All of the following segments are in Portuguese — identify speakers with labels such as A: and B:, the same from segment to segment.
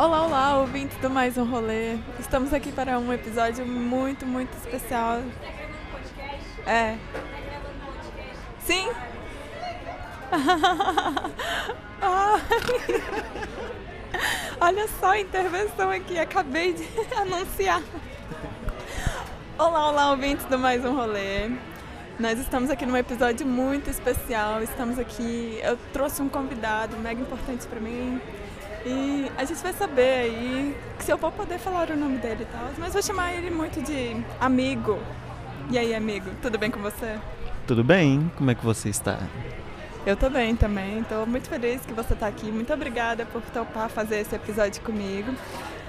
A: Olá, olá, ouvintes do Mais Um Rolê. Estamos aqui para um episódio muito, muito especial. É. Sim? Olha só a intervenção aqui, acabei de anunciar. Olá, olá, ouvintes do Mais Um Rolê. Nós estamos aqui num episódio muito especial. Estamos aqui. Eu trouxe um convidado mega importante para mim. E a gente vai saber aí se eu vou poder falar o nome dele e tal. Mas vou chamar ele muito de amigo. E aí, amigo, tudo bem com você?
B: Tudo bem? Como é que você está?
A: Eu tô bem também. Estou muito feliz que você está aqui. Muito obrigada por topar fazer esse episódio comigo.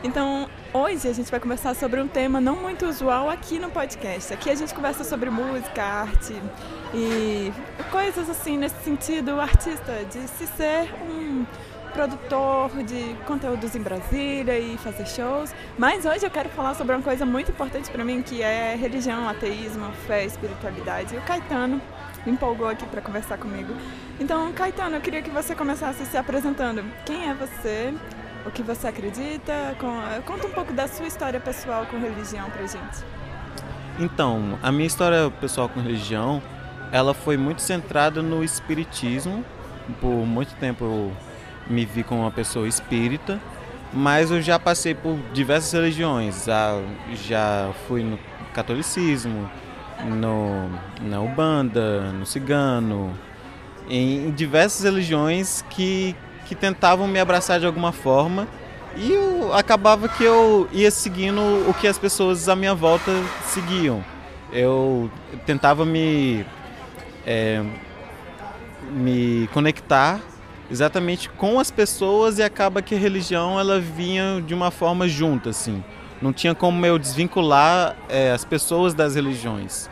A: Então, hoje a gente vai conversar sobre um tema não muito usual aqui no podcast. Aqui a gente conversa sobre música, arte e coisas assim nesse sentido artista, de se ser um produtor de conteúdos em Brasília e fazer shows. Mas hoje eu quero falar sobre uma coisa muito importante para mim, que é religião, ateísmo, fé, espiritualidade. E o Caetano me empolgou aqui para conversar comigo. Então, Caetano, eu queria que você começasse se apresentando. Quem é você? O que você acredita? Conta um pouco da sua história pessoal com religião pra gente.
B: Então, a minha história pessoal com religião, ela foi muito centrada no espiritismo. Por muito tempo eu me vi como uma pessoa espírita, mas eu já passei por diversas religiões. Já, fui no catolicismo, no, na Ubanda, no Cigano, em diversas religiões que, que tentavam me abraçar de alguma forma e eu, acabava que eu ia seguindo o que as pessoas à minha volta seguiam. Eu tentava me, é, me conectar exatamente com as pessoas e acaba que a religião ela vinha de uma forma junta assim. Não tinha como eu desvincular é, as pessoas das religiões.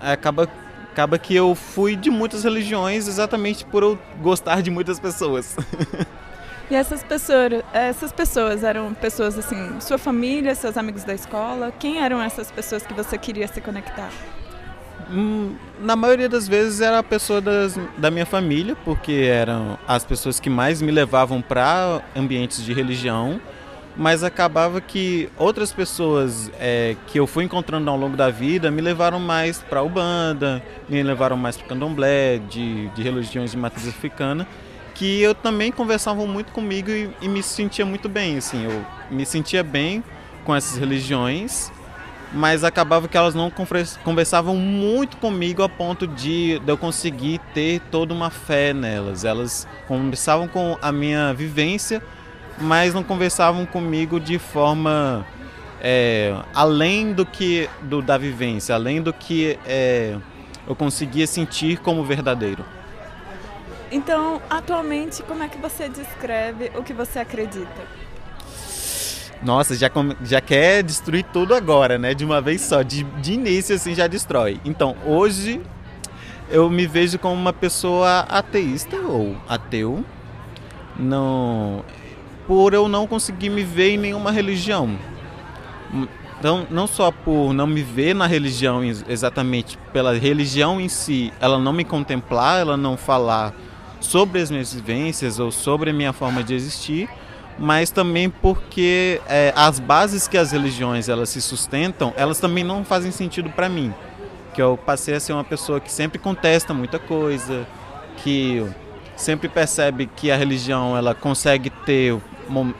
B: Acaba acaba que eu fui de muitas religiões exatamente por eu gostar de muitas pessoas.
A: E essas pessoas essas pessoas eram pessoas assim sua família seus amigos da escola? Quem eram essas pessoas que você queria se conectar
B: na maioria das vezes era a pessoa das, da minha família, porque eram as pessoas que mais me levavam para ambientes de religião, mas acabava que outras pessoas é, que eu fui encontrando ao longo da vida me levaram mais para Ubanda, me levaram mais para Candomblé, de, de religiões de matriz africana, que eu também conversavam muito comigo e, e me sentia muito bem, assim, eu me sentia bem com essas religiões mas acabava que elas não conversavam muito comigo a ponto de, de eu conseguir ter toda uma fé nelas. Elas conversavam com a minha vivência, mas não conversavam comigo de forma é, além do que do, da vivência, além do que é, eu conseguia sentir como verdadeiro.
A: Então, atualmente, como é que você descreve o que você acredita?
B: Nossa, já, já quer destruir tudo agora, né? De uma vez só. De, de início, assim, já destrói. Então, hoje eu me vejo como uma pessoa ateísta ou ateu. Não, por eu não conseguir me ver em nenhuma religião. Então, não só por não me ver na religião exatamente pela religião em si, ela não me contemplar, ela não falar sobre as minhas vivências ou sobre a minha forma de existir, mas também porque é, as bases que as religiões elas se sustentam, elas também não fazem sentido para mim. Que eu passei a ser uma pessoa que sempre contesta muita coisa, que sempre percebe que a religião ela consegue ter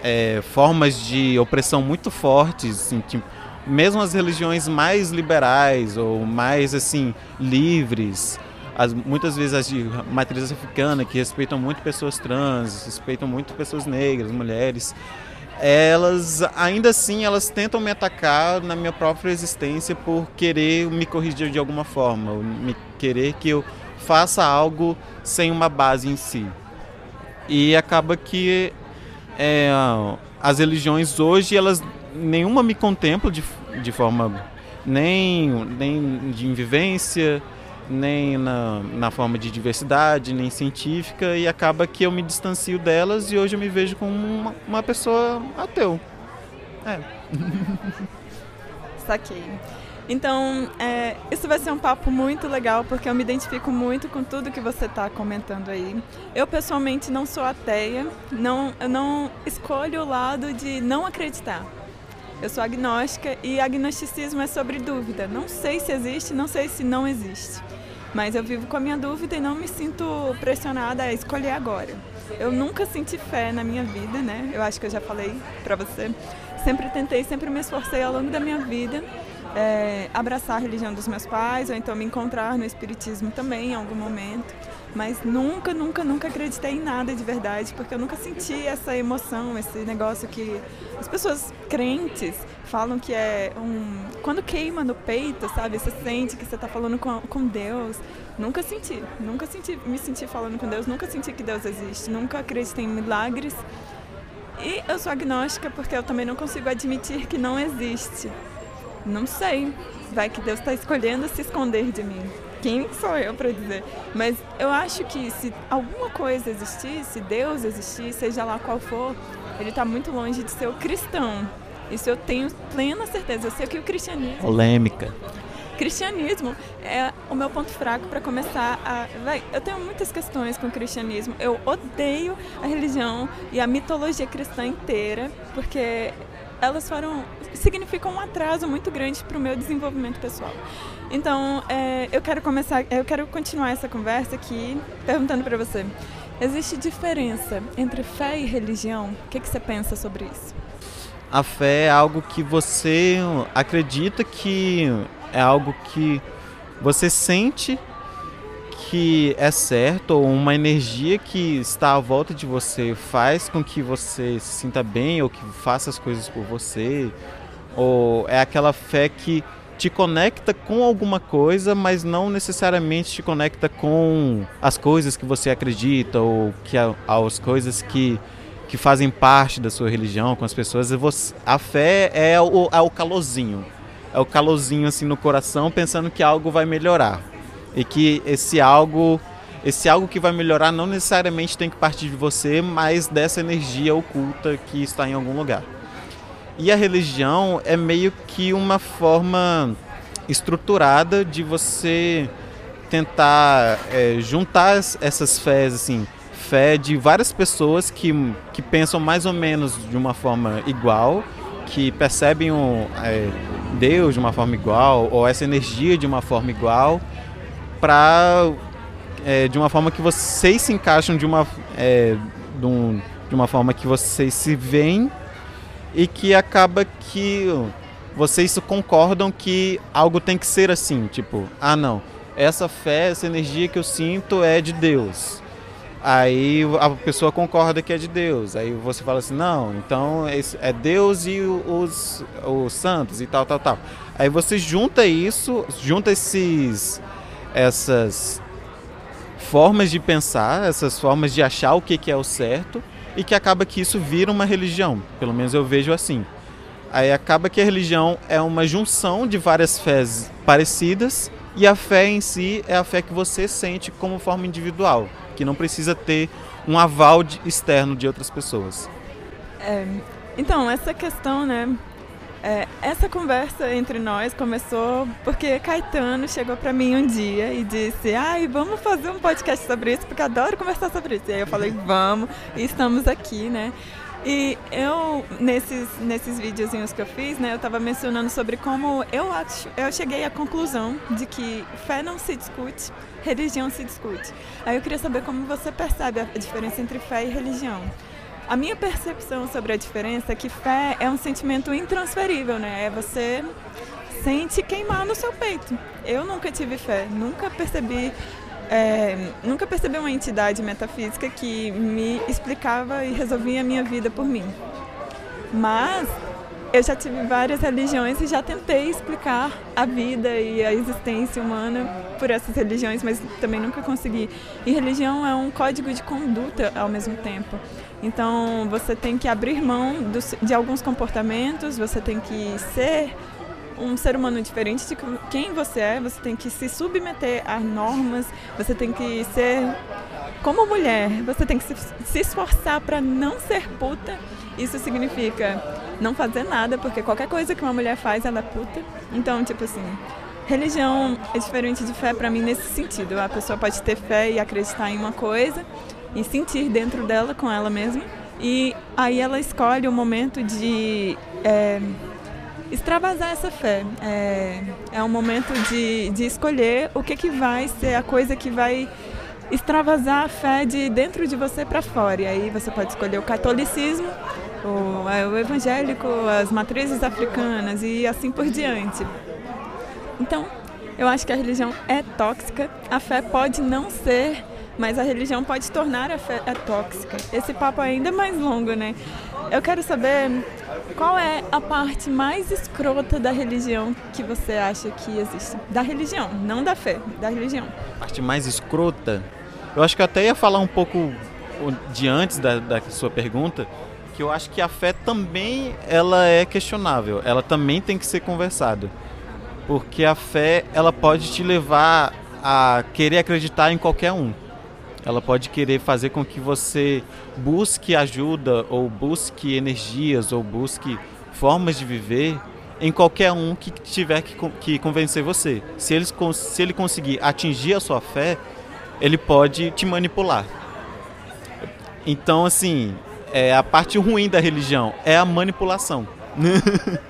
B: é, formas de opressão muito fortes, assim, tipo, mesmo as religiões mais liberais ou mais assim livres, as, muitas vezes as de matriz africana, que respeitam muito pessoas trans, respeitam muito pessoas negras, mulheres, elas ainda assim elas tentam me atacar na minha própria existência por querer me corrigir de alguma forma, me querer que eu faça algo sem uma base em si. E acaba que é, as religiões hoje elas nenhuma me contempla de, de forma nem nem de vivência nem na, na forma de diversidade, nem científica, e acaba que eu me distancio delas e hoje eu me vejo como uma, uma pessoa ateu. É.
A: Saquei. Então, é, isso vai ser um papo muito legal, porque eu me identifico muito com tudo que você está comentando aí. Eu, pessoalmente, não sou ateia, não, eu não escolho o lado de não acreditar. Eu sou agnóstica e agnosticismo é sobre dúvida. Não sei se existe, não sei se não existe. Mas eu vivo com a minha dúvida e não me sinto pressionada a escolher agora. Eu nunca senti fé na minha vida, né? Eu acho que eu já falei para você. Sempre tentei, sempre me esforcei ao longo da minha vida é, abraçar a religião dos meus pais, ou então me encontrar no espiritismo também em algum momento. Mas nunca, nunca, nunca acreditei em nada de verdade, porque eu nunca senti essa emoção, esse negócio que as pessoas crentes falam que é um. Quando queima no peito, sabe? Você sente que você está falando com, com Deus. Nunca senti, nunca senti, me senti falando com Deus, nunca senti que Deus existe, nunca acreditei em milagres. E eu sou agnóstica porque eu também não consigo admitir que não existe. Não sei. Vai que Deus está escolhendo se esconder de mim. Quem sou eu para dizer? Mas eu acho que se alguma coisa existir, se Deus existir, seja lá qual for, ele está muito longe de ser o cristão. Isso eu tenho plena certeza. Eu sei que o cristianismo.
B: Polêmica.
A: Cristianismo é o meu ponto fraco para começar a. Vai, eu tenho muitas questões com o cristianismo. Eu odeio a religião e a mitologia cristã inteira, porque elas foram significam um atraso muito grande para o meu desenvolvimento pessoal. Então, é, eu quero começar, eu quero continuar essa conversa aqui perguntando para você: existe diferença entre fé e religião? O que, que você pensa sobre isso?
B: A fé é algo que você acredita que é algo que você sente que é certo ou uma energia que está à volta de você faz com que você se sinta bem ou que faça as coisas por você ou é aquela fé que te conecta com alguma coisa, mas não necessariamente te conecta com as coisas que você acredita ou que as coisas que, que fazem parte da sua religião, com as pessoas. Você, a fé é o, é o calorzinho, é o calorzinho assim no coração, pensando que algo vai melhorar e que esse algo esse algo que vai melhorar não necessariamente tem que partir de você, mas dessa energia oculta que está em algum lugar. E a religião é meio que uma forma estruturada de você tentar é, juntar essas fés, assim, fé de várias pessoas que, que pensam mais ou menos de uma forma igual, que percebem o, é, Deus de uma forma igual, ou essa energia de uma forma igual, para é, de uma forma que vocês se encaixam de uma é, de, um, de uma forma que vocês se veem e que acaba que vocês concordam que algo tem que ser assim, tipo, ah não, essa fé, essa energia que eu sinto é de Deus. Aí a pessoa concorda que é de Deus. Aí você fala assim, não, então é Deus e os, os santos e tal, tal, tal. Aí você junta isso, junta esses essas formas de pensar, essas formas de achar o que, que é o certo e que acaba que isso vira uma religião. Pelo menos eu vejo assim. Aí acaba que a religião é uma junção de várias fés parecidas e a fé em si é a fé que você sente como forma individual, que não precisa ter um aval externo de outras pessoas.
A: É, então, essa questão, né, é, essa conversa entre nós começou porque Caetano chegou para mim um dia e disse: Ai, vamos fazer um podcast sobre isso, porque adoro conversar sobre isso. E aí eu falei: Vamos, e estamos aqui, né? E eu, nesses, nesses videozinhos que eu fiz, né, eu estava mencionando sobre como eu acho, eu cheguei à conclusão de que fé não se discute, religião se discute. Aí eu queria saber como você percebe a diferença entre fé e religião. A minha percepção sobre a diferença é que fé é um sentimento intransferível, né? É você sente queimar no seu peito. Eu nunca tive fé, nunca percebi é, nunca percebi uma entidade metafísica que me explicava e resolvia a minha vida por mim. Mas eu já tive várias religiões e já tentei explicar a vida e a existência humana por essas religiões, mas também nunca consegui. E religião é um código de conduta ao mesmo tempo. Então você tem que abrir mão de alguns comportamentos, você tem que ser um ser humano diferente de quem você é, você tem que se submeter a normas, você tem que ser como mulher, você tem que se, esforçar para não ser puta. Isso significa não fazer nada, porque qualquer coisa que uma mulher faz, ela é puta. Então, tipo assim, religião é diferente de fé para mim nesse sentido. A pessoa pode ter fé e acreditar em uma coisa e sentir dentro dela com ela mesma. E aí ela escolhe o momento de é, extravasar essa fé. É, é um momento de, de escolher o que, que vai ser a coisa que vai extravasar a fé de dentro de você para fora. E aí você pode escolher o catolicismo, o, é, o evangélico, as matrizes africanas e assim por diante. Então, eu acho que a religião é tóxica, a fé pode não ser, mas a religião pode tornar a fé é tóxica. Esse papo ainda é mais longo, né? Eu quero saber qual é a parte mais escrota da religião que você acha que existe? Da religião, não da fé, da religião.
B: A parte mais escrota? Eu acho que até ia falar um pouco de antes da, da sua pergunta, que eu acho que a fé também ela é questionável, ela também tem que ser conversada. Porque a fé, ela pode te levar a querer acreditar em qualquer um. Ela pode querer fazer com que você busque ajuda ou busque energias ou busque formas de viver em qualquer um que tiver que, que convencer você. Se ele, se ele conseguir atingir a sua fé, ele pode te manipular. Então, assim, é, a parte ruim da religião é a manipulação.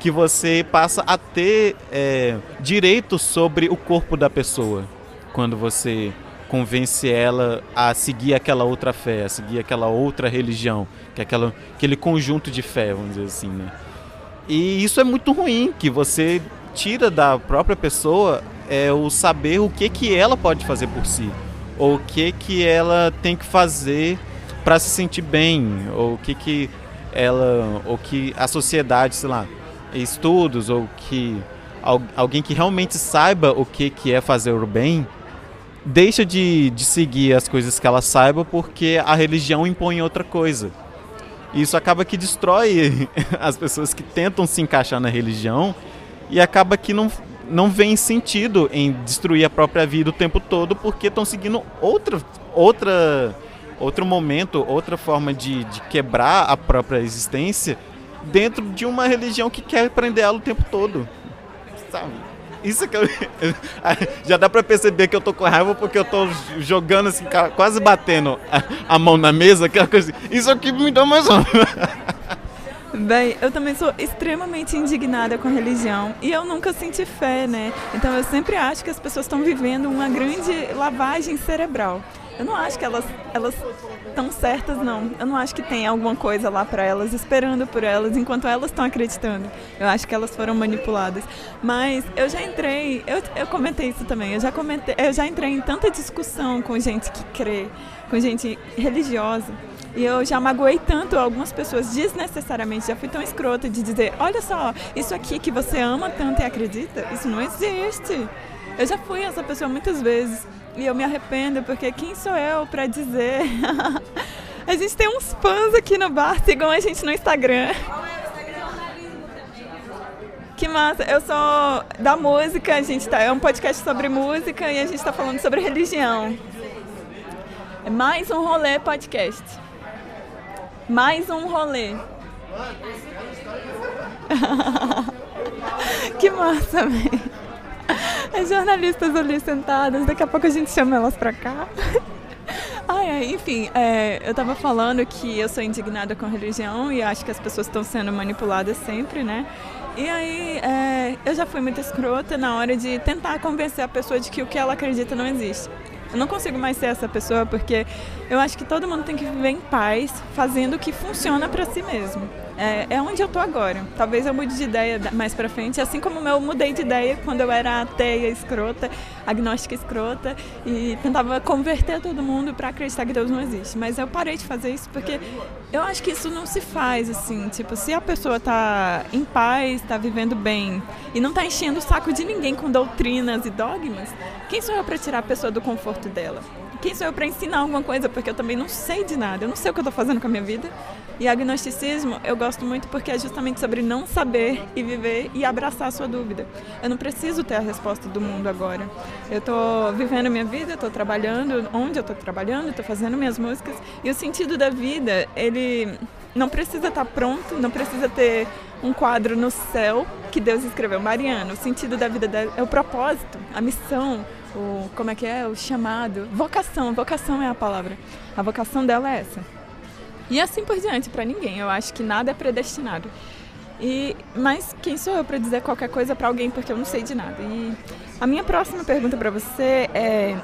B: que você passa a ter é, direito sobre o corpo da pessoa quando você convence ela a seguir aquela outra fé, a seguir aquela outra religião, que é aquela, aquele conjunto de fé, vamos dizer assim, né? E isso é muito ruim, que você tira da própria pessoa é o saber o que que ela pode fazer por si, ou o que que ela tem que fazer para se sentir bem, ou o que que ela, ou que a sociedade, sei lá, estudos ou que alguém que realmente saiba o que que é fazer o bem deixa de, de seguir as coisas que ela saiba porque a religião impõe outra coisa. Isso acaba que destrói as pessoas que tentam se encaixar na religião e acaba que não, não vem sentido em destruir a própria vida o tempo todo porque estão seguindo outra, outra, outro momento, outra forma de, de quebrar a própria existência dentro de uma religião que quer prender ela o tempo todo. Sabe? Isso que eu. Já dá pra perceber que eu tô com raiva porque eu tô jogando assim, quase batendo a, mão na mesa, aquela coisa assim. Isso aqui me dá mais raiva.
A: Bem, eu também sou extremamente indignada com a religião e eu nunca senti fé, né? Então eu sempre acho que as pessoas estão vivendo uma grande lavagem cerebral. Eu não acho que elas elas estão certas não. Eu não acho que tem alguma coisa lá para elas esperando por elas enquanto elas estão acreditando. Eu acho que elas foram manipuladas. Mas eu já entrei, eu, eu comentei isso também. Eu já comentei, eu já entrei em tanta discussão com gente que crê, com gente religiosa e eu já magoei tanto algumas pessoas desnecessariamente, já fui tão escrota de dizer: olha só, isso aqui que você ama tanto e acredita, isso não existe. Eu já fui essa pessoa muitas vezes e eu me arrependo porque quem sou eu para dizer? a gente tem uns fãs aqui no bar, sigam a gente no Instagram. Que massa! Eu sou da música, a gente tá, é um podcast sobre música e a gente está falando sobre religião. É mais um rolê podcast. Mais um rolê. que massa, velho. As jornalistas ali sentadas, daqui a pouco a gente chama elas pra cá. Ai, enfim, é, eu tava falando que eu sou indignada com religião e acho que as pessoas estão sendo manipuladas sempre, né? E aí, é, eu já fui muito escrota na hora de tentar convencer a pessoa de que o que ela acredita não existe. Eu não consigo mais ser essa pessoa porque eu acho que todo mundo tem que viver em paz, fazendo o que funciona para si mesmo. É, é, onde eu tô agora. Talvez eu mude de ideia mais para frente, assim como eu mudei de ideia quando eu era ateia escrota, agnóstica escrota e tentava converter todo mundo para acreditar que Deus não existe. Mas eu parei de fazer isso porque eu acho que isso não se faz assim, tipo, se a pessoa tá em paz, tá vivendo bem e não tá enchendo o saco de ninguém com doutrinas e dogmas, quem sou eu para tirar a pessoa do conforto dela? Quem sou eu para ensinar alguma coisa? Porque eu também não sei de nada, eu não sei o que eu tô fazendo com a minha vida. E agnosticismo eu gosto muito porque é justamente sobre não saber e viver e abraçar a sua dúvida. Eu não preciso ter a resposta do mundo agora. Eu estou vivendo minha vida, estou trabalhando onde eu estou trabalhando, estou fazendo minhas músicas e o sentido da vida, ele não precisa estar tá pronto, não precisa ter um quadro no céu que Deus escreveu. Mariana, o sentido da vida é o propósito, a missão, o como é que é, o chamado, vocação, vocação é a palavra. A vocação dela é essa. E assim por diante, para ninguém. Eu acho que nada é predestinado. E, mas quem sou eu para dizer qualquer coisa para alguém porque eu não sei de nada? E a minha próxima pergunta para você é: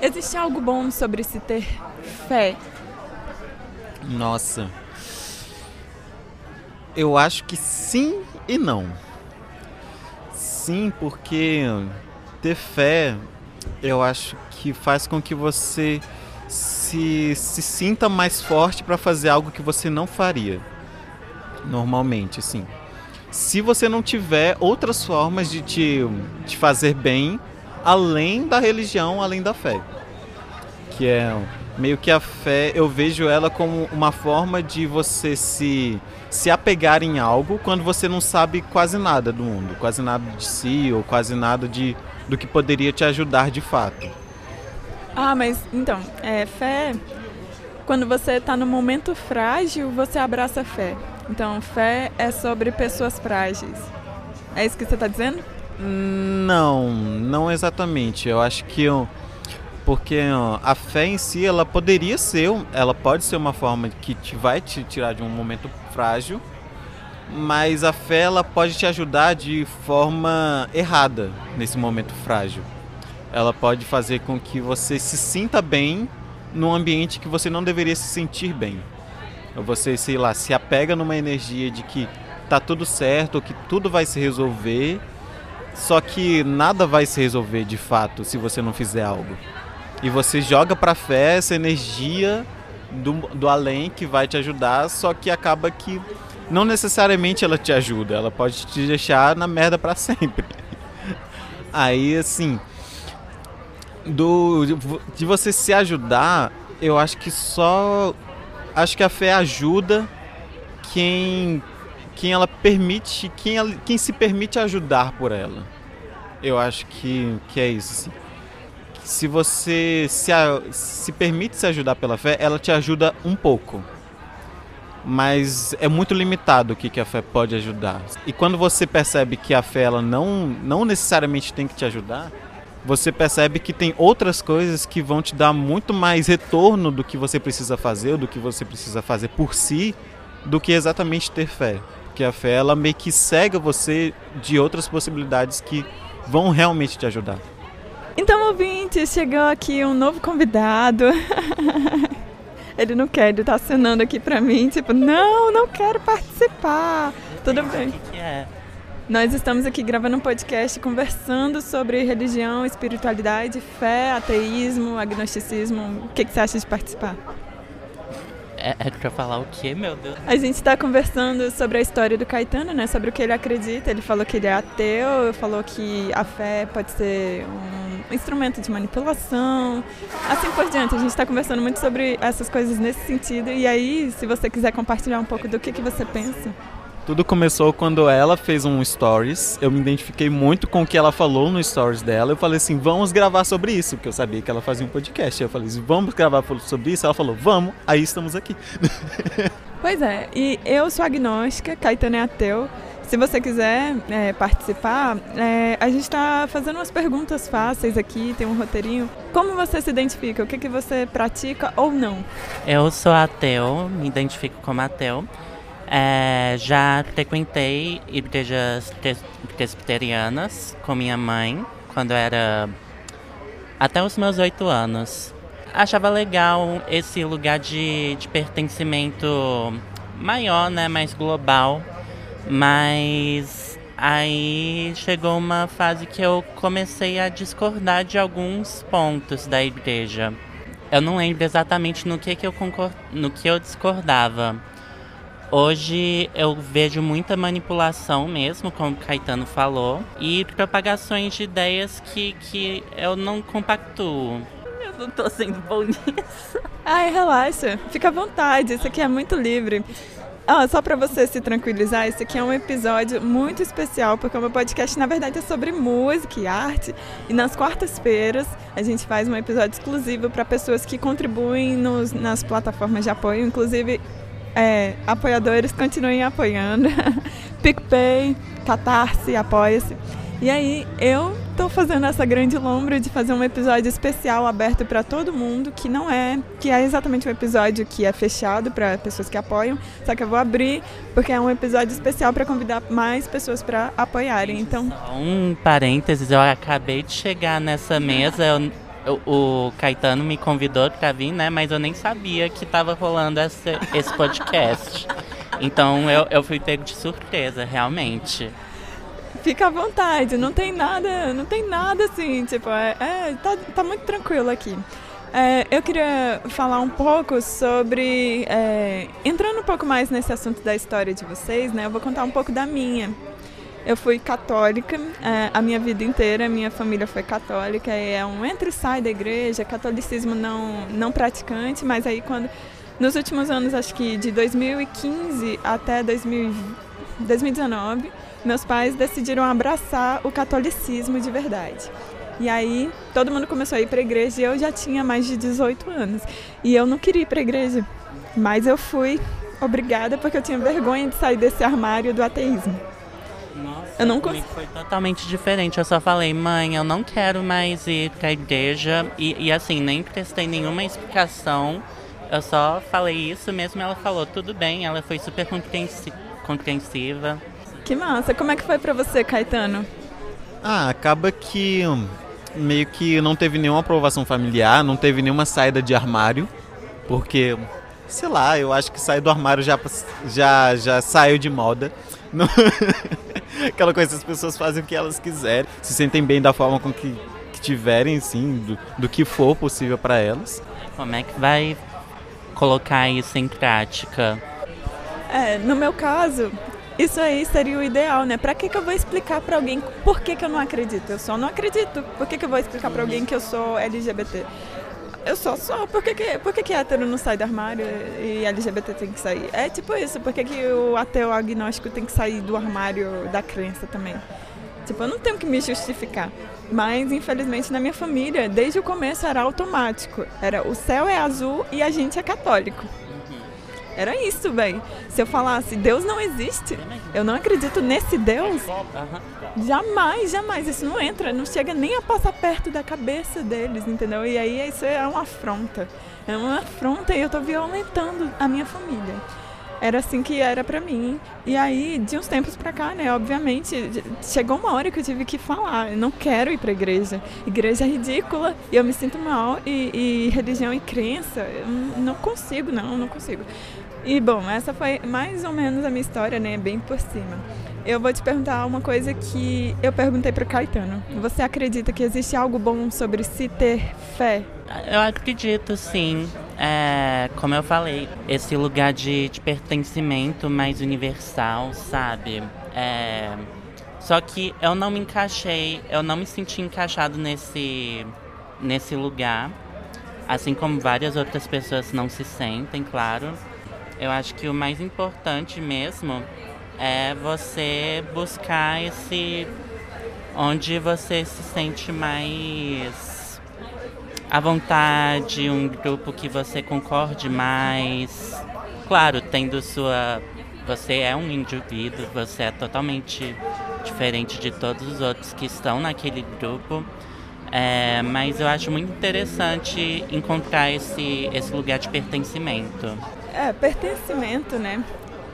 A: existe algo bom sobre se ter fé?
B: Nossa. Eu acho que sim e não. Sim, porque ter fé, eu acho que faz com que você se, se sinta mais forte para fazer algo que você não faria normalmente, assim. Se você não tiver outras formas de te, te fazer bem além da religião, além da fé. Que é meio que a fé, eu vejo ela como uma forma de você se, se apegar em algo quando você não sabe quase nada do mundo, quase nada de si ou quase nada de, do que poderia te ajudar de fato.
A: Ah, mas então, é, fé. Quando você está no momento frágil, você abraça a fé. Então, fé é sobre pessoas frágeis. É isso que você está dizendo?
B: Não, não exatamente. Eu acho que eu, porque a fé em si, ela poderia ser, ela pode ser uma forma que te vai te tirar de um momento frágil, mas a fé ela pode te ajudar de forma errada nesse momento frágil ela pode fazer com que você se sinta bem num ambiente que você não deveria se sentir bem. Ou você, sei lá, se apega numa energia de que tá tudo certo, que tudo vai se resolver, só que nada vai se resolver de fato se você não fizer algo. E você joga pra fé essa energia do, do além que vai te ajudar, só que acaba que não necessariamente ela te ajuda, ela pode te deixar na merda para sempre. Aí assim, do de você se ajudar, eu acho que só acho que a fé ajuda quem quem ela permite, quem, ela, quem se permite ajudar por ela. Eu acho que, que é isso. Assim. Se você se, se permite se ajudar pela fé, ela te ajuda um pouco. Mas é muito limitado o que, que a fé pode ajudar. E quando você percebe que a fé ela não, não necessariamente tem que te ajudar, você percebe que tem outras coisas que vão te dar muito mais retorno do que você precisa fazer, ou do que você precisa fazer por si, do que exatamente ter fé. Porque a fé ela meio que cega você de outras possibilidades que vão realmente te ajudar.
A: Então, ouvinte, chegou aqui um novo convidado. ele não quer, ele tá acenando aqui pra mim, tipo, não, não quero participar. Tudo bem. Que é? Nós estamos aqui gravando um podcast conversando sobre religião, espiritualidade, fé, ateísmo, agnosticismo. O que, que você acha de participar?
C: É, é pra falar o quê, meu Deus?
A: A gente está conversando sobre a história do Caetano, né? Sobre o que ele acredita. Ele falou que ele é ateu, falou que a fé pode ser um instrumento de manipulação, assim por diante. A gente está conversando muito sobre essas coisas nesse sentido. E aí, se você quiser compartilhar um pouco do que, que você pensa.
B: Tudo começou quando ela fez um stories. Eu me identifiquei muito com o que ela falou no stories dela. Eu falei assim: vamos gravar sobre isso, porque eu sabia que ela fazia um podcast. Eu falei assim: vamos gravar sobre isso? Ela falou: vamos, aí estamos aqui.
A: Pois é, e eu sou agnóstica, Caetano é ateu. Se você quiser é, participar, é, a gente está fazendo umas perguntas fáceis aqui, tem um roteirinho. Como você se identifica? O que, que você pratica ou não?
C: Eu sou ateu, me identifico como ateu. É, já frequentei igrejas presbiterianas com minha mãe quando era até os meus oito anos. Achava legal esse lugar de, de pertencimento maior, né, mais global, mas aí chegou uma fase que eu comecei a discordar de alguns pontos da igreja. Eu não lembro exatamente no que, que eu concord... no que eu discordava Hoje eu vejo muita manipulação mesmo, como o Caetano falou, e propagações de ideias que, que eu não compactuo. Eu não tô sendo bom nisso.
A: Ai, relaxa, fica à vontade, isso aqui é muito livre. Ah, só para você se tranquilizar, esse aqui é um episódio muito especial, porque o meu podcast, na verdade, é sobre música e arte. E nas quartas-feiras, a gente faz um episódio exclusivo para pessoas que contribuem nos, nas plataformas de apoio. Inclusive, é, apoiadores continuem apoiando. PicPay, Catarse, Apoia-se. E aí, eu tô fazendo essa grande lombra de fazer um episódio especial aberto para todo mundo, que não é, que é exatamente um episódio que é fechado para pessoas que apoiam, só que eu vou abrir porque é um episódio especial para convidar mais pessoas para apoiarem. Então,
C: um parênteses, eu acabei de chegar nessa mesa, eu, o Caetano me convidou para vir, né, mas eu nem sabia que estava rolando esse, esse podcast. Então eu, eu fui pego de surpresa, realmente
A: fica à vontade, não tem nada, não tem nada assim, tipo, é, é tá, tá muito tranquilo aqui. É, eu queria falar um pouco sobre. É, entrando um pouco mais nesse assunto da história de vocês, né? Eu vou contar um pouco da minha. Eu fui católica é, a minha vida inteira, minha família foi católica, é um entra e sai da igreja, catolicismo não, não praticante, mas aí quando. Nos últimos anos, acho que de 2015 até 2000, 2019 meus pais decidiram abraçar o catolicismo de verdade. E aí todo mundo começou a ir para a igreja e eu já tinha mais de 18 anos. E eu não queria ir para a igreja, mas eu fui obrigada porque eu tinha vergonha de sair desse armário do ateísmo.
C: Nossa, eu não cons... foi totalmente diferente. Eu só falei, mãe, eu não quero mais ir para a igreja. E, e assim, nem prestei nenhuma explicação. Eu só falei isso mesmo. Ela falou, tudo bem. Ela foi super compreensiva.
A: Que massa. Como é que foi para você, Caetano?
B: Ah, acaba que hum, meio que não teve nenhuma aprovação familiar, não teve nenhuma saída de armário, porque sei lá, eu acho que sair do armário já já já saiu de moda. Aquela coisa as pessoas fazem o que elas quiserem, se sentem bem da forma com que, que tiverem, sim, do, do que for possível para elas.
C: Como é que vai colocar isso em prática?
A: É, no meu caso, isso aí seria o ideal, né? Pra que, que eu vou explicar pra alguém por que, que eu não acredito? Eu só não acredito. Por que, que eu vou explicar pra alguém que eu sou LGBT? Eu só sou. Por que, que, por que, que hétero não sai do armário e LGBT tem que sair? É tipo isso. Por que, que o ateu agnóstico tem que sair do armário da crença também? Tipo, eu não tenho que me justificar. Mas, infelizmente, na minha família, desde o começo era automático. Era o céu é azul e a gente é católico. Era isso, velho. Se eu falasse, Deus não existe, eu não acredito nesse Deus, jamais, jamais. Isso não entra, não chega nem a passar perto da cabeça deles, entendeu? E aí isso é uma afronta. É uma afronta e eu tô violentando a minha família. Era assim que era para mim. E aí, de uns tempos pra cá, né, obviamente, chegou uma hora que eu tive que falar, eu não quero ir pra igreja. Igreja é ridícula e eu me sinto mal e, e religião e crença, eu não consigo, não, não consigo. E bom, essa foi mais ou menos a minha história, né? Bem por cima. Eu vou te perguntar uma coisa que eu perguntei para o Caetano. Você acredita que existe algo bom sobre se ter fé?
C: Eu acredito, sim. É, como eu falei, esse lugar de, de pertencimento mais universal, sabe? É, só que eu não me encaixei, eu não me senti encaixado nesse, nesse lugar. Assim como várias outras pessoas não se sentem, claro. Eu acho que o mais importante mesmo é você buscar esse onde você se sente mais à vontade, um grupo que você concorde mais. Claro, tendo sua você é um indivíduo, você é totalmente diferente de todos os outros que estão naquele grupo. É, mas eu acho muito interessante encontrar esse, esse lugar de pertencimento.
A: É, pertencimento, né?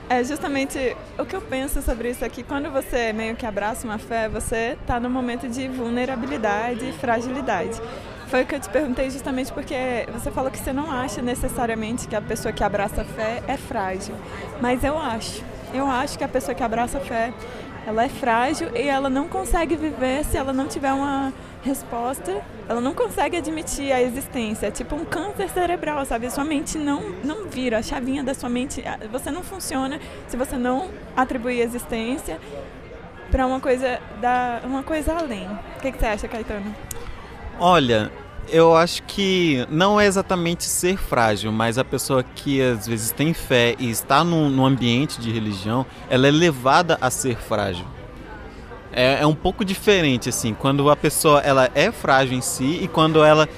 A: É justamente o que eu penso sobre isso aqui. Quando você meio que abraça uma fé, você está num momento de vulnerabilidade e fragilidade. Foi o que eu te perguntei justamente porque você falou que você não acha necessariamente que a pessoa que abraça a fé é frágil. Mas eu acho. Eu acho que a pessoa que abraça a fé, ela é frágil e ela não consegue viver se ela não tiver uma resposta, ela não consegue admitir a existência. É tipo um câncer cerebral, sabe? Sua mente não, não vira, a chavinha da sua mente, você não funciona se você não atribuir existência para uma coisa da uma coisa além. O que, que você acha, Caetano?
B: Olha, Eu acho que não é exatamente ser frágil, mas a pessoa que às vezes tem fé e está num, num ambiente de religião, ela é levada a ser frágil. É, é um pouco diferente, assim, quando a pessoa ela é frágil em si e quando ela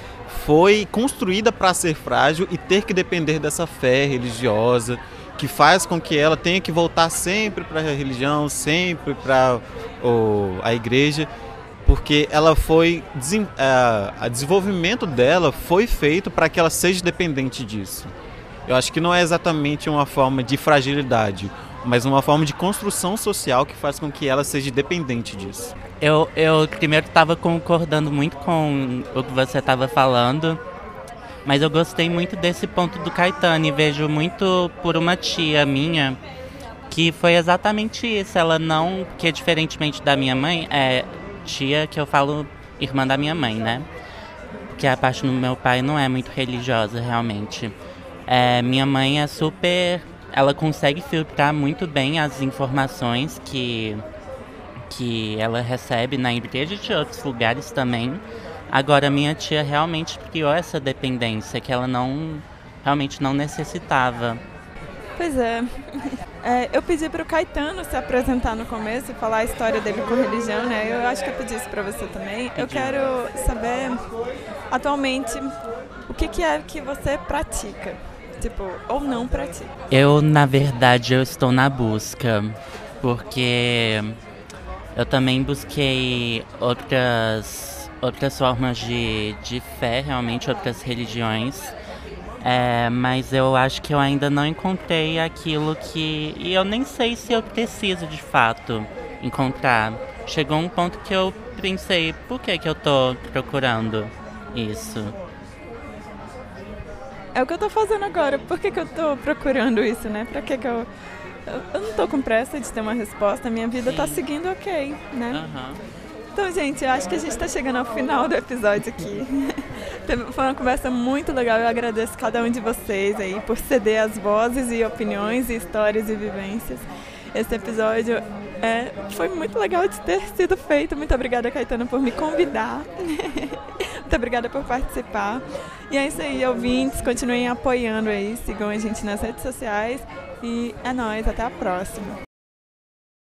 B: foi construída para ser frágil e ter que depender dessa fé religiosa que faz com que ela tenha que voltar sempre para a religião, sempre para a igreja porque ela foi a, desenvolvimento dela foi feito para que ela seja dependente disso. Eu acho que não é exatamente uma forma de fragilidade, mas uma forma de construção social que faz com que ela seja dependente disso.
C: Eu, eu primeiro estava concordando muito com o que você estava falando, mas eu gostei muito desse ponto do Caetano e vejo muito por uma tia minha que foi exatamente isso. Ela não, que diferentemente da minha mãe, é, tia que eu falo irmã da minha mãe, né? Que a parte do meu pai não é muito religiosa, realmente. É, minha mãe é super. Ela consegue filtrar muito bem as informações que, que ela recebe na igreja e de outros lugares também. Agora, minha tia realmente criou essa dependência que ela não realmente não necessitava.
A: Pois é. É eu pedi para o Caetano se apresentar no começo e falar a história dele com religião, né? Eu acho que eu pedi isso para você também. Eu quero saber, atualmente, o que, que é que você pratica? Tipo, ou não pratica?
C: Eu, na verdade, eu estou na busca, porque eu também busquei outras, outras formas de, de fé, realmente, outras religiões é, mas eu acho que eu ainda não encontrei aquilo que. E eu nem sei se eu preciso de fato encontrar. Chegou um ponto que eu pensei, por que, que eu tô procurando isso?
A: É o que eu tô fazendo agora. Por que, que eu tô procurando isso, né? Pra que, que eu. Eu não tô com pressa de ter uma resposta, minha vida tá Sim. tá seguindo ok, né? Uhum. Então, gente, eu acho que a gente está chegando ao final do episódio aqui. Foi uma conversa muito legal. Eu agradeço cada um de vocês aí por ceder as vozes e opiniões e histórias e vivências. Esse episódio é, foi muito legal de ter sido feito. Muito obrigada, Caetano, por me convidar. muito obrigada por participar. E é isso aí, ouvintes. Continuem apoiando aí. Sigam a gente nas redes sociais. E é nóis. Até a próxima.